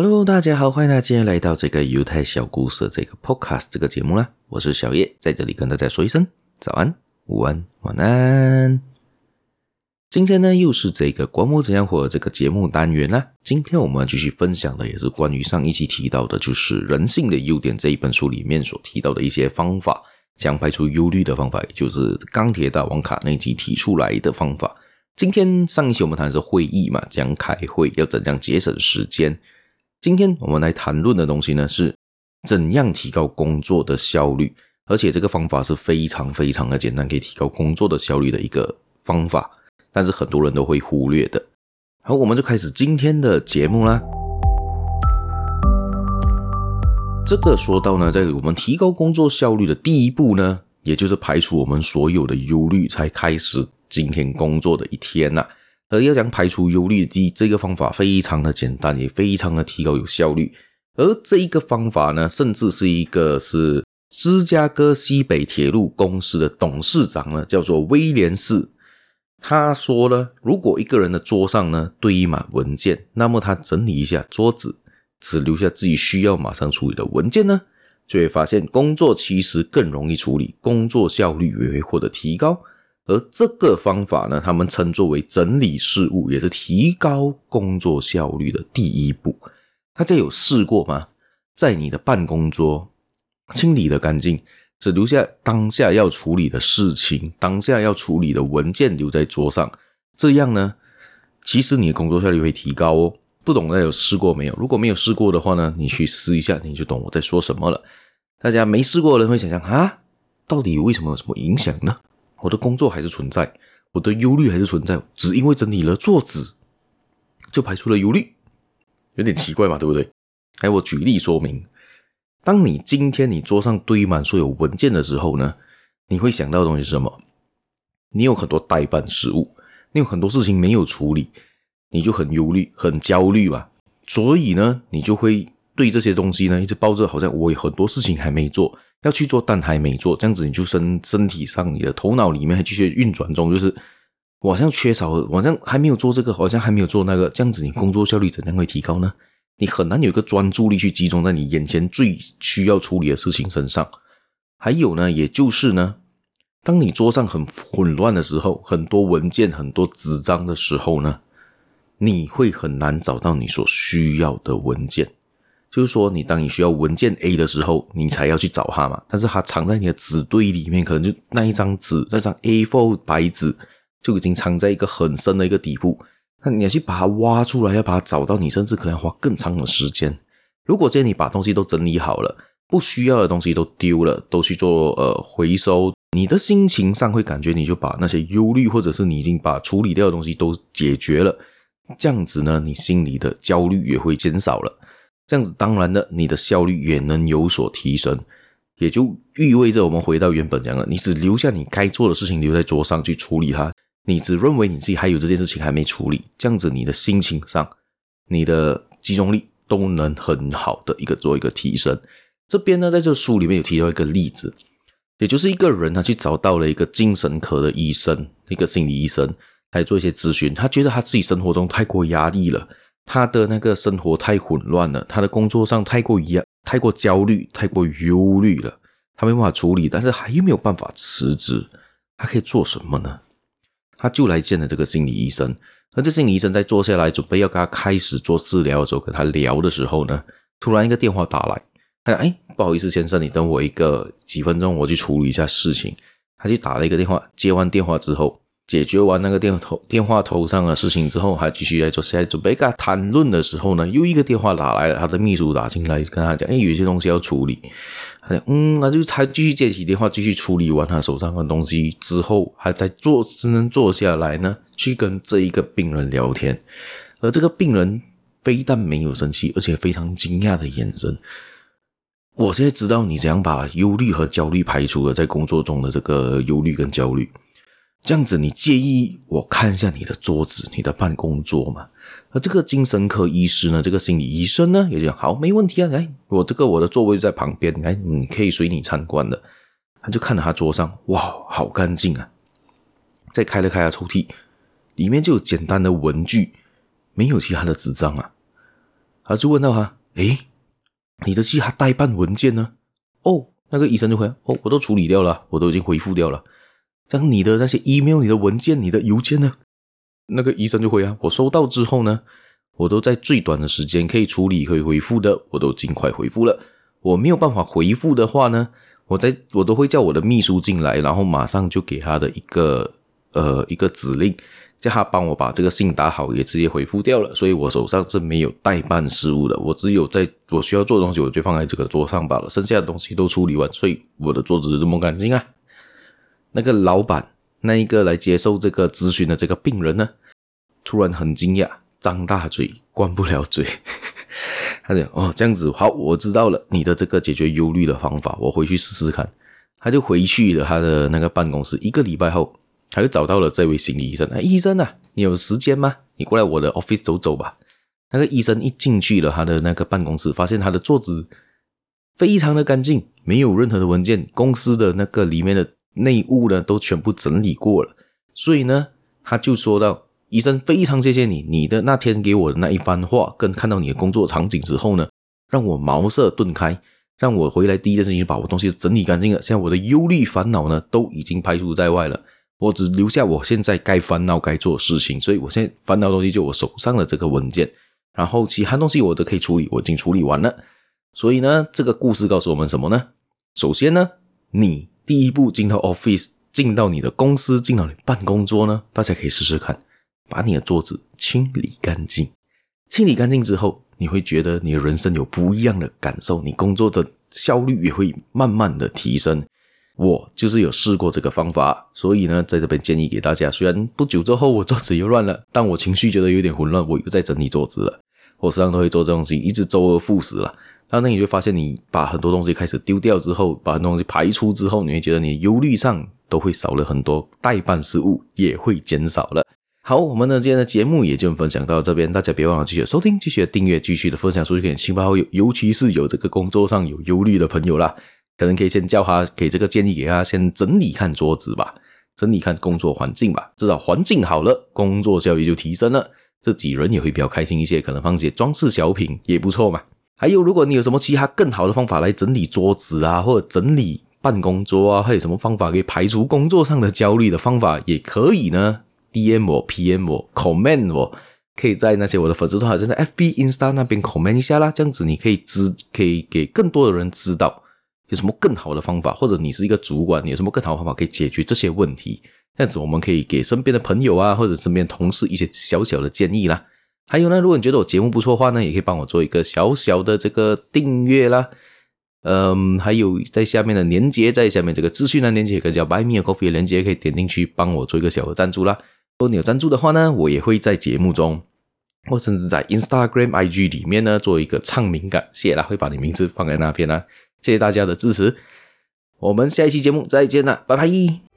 Hello，大家好，欢迎大家来到这个犹太小故事这个 podcast 这个节目啦。我是小叶，在这里跟大家说一声早安、午安、晚安。今天呢，又是这个观摩怎样活的这个节目单元啦。今天我们继续分享的也是关于上一期提到的，就是《人性的优点》这一本书里面所提到的一些方法，将排除忧虑的方法，也就是钢铁大王卡内基提出来的方法。今天上一期我们谈的是会议嘛，讲开会要怎样节省时间。今天我们来谈论的东西呢，是怎样提高工作的效率，而且这个方法是非常非常的简单，可以提高工作的效率的一个方法，但是很多人都会忽略的。好，我们就开始今天的节目啦。这个说到呢，在我们提高工作效率的第一步呢，也就是排除我们所有的忧虑，才开始今天工作的一天呐。而要讲排除忧虑的这个方法非常的简单，也非常的提高有效率。而这一个方法呢，甚至是一个是芝加哥西北铁路公司的董事长呢，叫做威廉士。他说呢，如果一个人的桌上呢堆满文件，那么他整理一下桌子，只留下自己需要马上处理的文件呢，就会发现工作其实更容易处理，工作效率也会获得提高。而这个方法呢，他们称作为整理事务，也是提高工作效率的第一步。大家有试过吗？在你的办公桌清理的干净，只留下当下要处理的事情、当下要处理的文件留在桌上，这样呢，其实你的工作效率会提高哦。不懂的有试过没有？如果没有试过的话呢，你去试一下，你就懂我在说什么了。大家没试过的人会想象啊，到底为什么有什么影响呢？我的工作还是存在，我的忧虑还是存在，只因为整理了桌子，就排除了忧虑，有点奇怪嘛，对不对？哎，我举例说明：当你今天你桌上堆满所有文件的时候呢，你会想到的东西是什么？你有很多待办事务，你有很多事情没有处理，你就很忧虑、很焦虑嘛。所以呢，你就会对这些东西呢，一直抱着好像我有很多事情还没做。要去做，但还没做，这样子你就身身体上，你的头脑里面还继续运转中，就是我好像缺少，好像还没有做这个，好像还没有做那个，这样子你工作效率怎样会提高呢？你很难有一个专注力去集中在你眼前最需要处理的事情身上。还有呢，也就是呢，当你桌上很混乱的时候，很多文件、很多纸张的时候呢，你会很难找到你所需要的文件。就是说，你当你需要文件 A 的时候，你才要去找它嘛。但是它藏在你的纸堆里面，可能就那一张纸，那张 A4 白纸就已经藏在一个很深的一个底部。那你要去把它挖出来，要把它找到，你甚至可能要花更长的时间。如果今天你把东西都整理好了，不需要的东西都丢了，都去做呃回收，你的心情上会感觉你就把那些忧虑，或者是你已经把处理掉的东西都解决了，这样子呢，你心里的焦虑也会减少了。这样子，当然的，你的效率也能有所提升，也就意味着我们回到原本讲的，你只留下你该做的事情留在桌上去处理它，你只认为你自己还有这件事情还没处理，这样子你的心情上，你的集中力都能很好的一个做一个提升。这边呢，在这书里面有提到一个例子，也就是一个人他去找到了一个精神科的医生，一个心理医生，来做一些咨询，他觉得他自己生活中太过压力了。他的那个生活太混乱了，他的工作上太过压、太过焦虑、太过忧虑了，他没办法处理，但是还又没有办法辞职，他可以做什么呢？他就来见了这个心理医生，而这心理医生在坐下来准备要跟他开始做治疗的时候，跟他聊的时候呢，突然一个电话打来，他讲：“哎，不好意思，先生，你等我一个几分钟，我去处理一下事情。”他就打了一个电话，接完电话之后。解决完那个电头电话头上的事情之后，还继续在做。现在准备跟他谈论的时候呢，又一个电话打来了，他的秘书打进来跟他讲：“哎，有些东西要处理。”他讲：“嗯，那就他继续接起电话，继续处理完他手上的东西之后，还在坐，只能坐下来呢，去跟这一个病人聊天。而这个病人非但没有生气，而且非常惊讶的眼神。我现在知道你怎样把忧虑和焦虑排除了在工作中的这个忧虑跟焦虑。”这样子，你介意我看一下你的桌子、你的办公桌吗？而这个精神科医师呢，这个心理医生呢，也讲好，没问题啊，来，我这个我的座位就在旁边，来，你可以随你参观的。他就看了他桌上，哇，好干净啊！再开了开下抽屉，里面就有简单的文具，没有其他的纸张啊。他就问到他，诶，你的其他代办文件呢？哦，那个医生就会哦，我都处理掉了，我都已经回复掉了。像你的那些 email、你的文件、你的邮件呢？那个医生就会啊，我收到之后呢，我都在最短的时间可以处理、可以回复的，我都尽快回复了。我没有办法回复的话呢，我在我都会叫我的秘书进来，然后马上就给他的一个呃一个指令。叫他帮我把这个信打好，也直接回复掉了，所以我手上是没有代办事务的。我只有在我需要做的东西，我就放在这个桌上罢了。剩下的东西都处理完，所以我的桌子这么干净啊。那个老板，那一个来接受这个咨询的这个病人呢，突然很惊讶，张大嘴关不了嘴。他讲：“哦，这样子好，我知道了，你的这个解决忧虑的方法，我回去试试看。”他就回去了他的那个办公室，一个礼拜后。他就找到了这位心理医生。哎，医生啊，你有时间吗？你过来我的 office 走走吧。那个医生一进去了他的那个办公室，发现他的桌子非常的干净，没有任何的文件，公司的那个里面的内务呢都全部整理过了。所以呢，他就说到：“医生，非常谢谢你，你的那天给我的那一番话，跟看到你的工作场景之后呢，让我茅塞顿开，让我回来第一件事情把我东西整理干净了。现在我的忧虑烦恼呢都已经排除在外了。”我只留下我现在该烦恼、该做的事情，所以我现在烦恼的东西就我手上的这个文件，然后其他东西我都可以处理，我已经处理完了。所以呢，这个故事告诉我们什么呢？首先呢，你第一步进到 office，进到你的公司，进到你办公桌呢，大家可以试试看，把你的桌子清理干净。清理干净之后，你会觉得你的人生有不一样的感受，你工作的效率也会慢慢的提升。我就是有试过这个方法，所以呢，在这边建议给大家。虽然不久之后我桌子又乱了，但我情绪觉得有点混乱，我又在整理桌子了。我时常都会做这种事情，一直周而复始了。然后那你就发现，你把很多东西开始丢掉之后，把很多东西排出之后，你会觉得你的忧虑上都会少了很多，待办事务也会减少了。好，我们呢今天的节目也就分享到这边，大家别忘了继续收听，继续订阅，继续的分享出去给亲朋好友，尤其是有这个工作上有忧虑的朋友啦。可能可以先叫他给这个建议，给他先整理看桌子吧，整理看工作环境吧。至少环境好了，工作效率就提升了，这几人也会比较开心一些。可能放些装饰小品也不错嘛。还有，如果你有什么其他更好的方法来整理桌子啊，或者整理办公桌啊，还有什么方法可以排除工作上的焦虑的方法，也可以呢。DM 我，PM 我，comment 我，可以在那些我的粉丝团，好像在 FB、Insta 那边 comment 一下啦。这样子你可以知，可以给更多的人知道。有什么更好的方法，或者你是一个主管，你有什么更好的方法可以解决这些问题？这样子我们可以给身边的朋友啊，或者身边同事一些小小的建议啦。还有呢，如果你觉得我节目不错的话呢，也可以帮我做一个小小的这个订阅啦。嗯，还有在下面的连接，在下面这个资讯的连接，可以叫 Buy Me a Coffee 的连接，可以点进去帮我做一个小的赞助啦。如果你有赞助的话呢，我也会在节目中，或甚至在 Instagram、IG 里面呢做一个唱名感谢啦，会把你名字放在那边啦。谢谢大家的支持，我们下一期节目再见了，拜拜。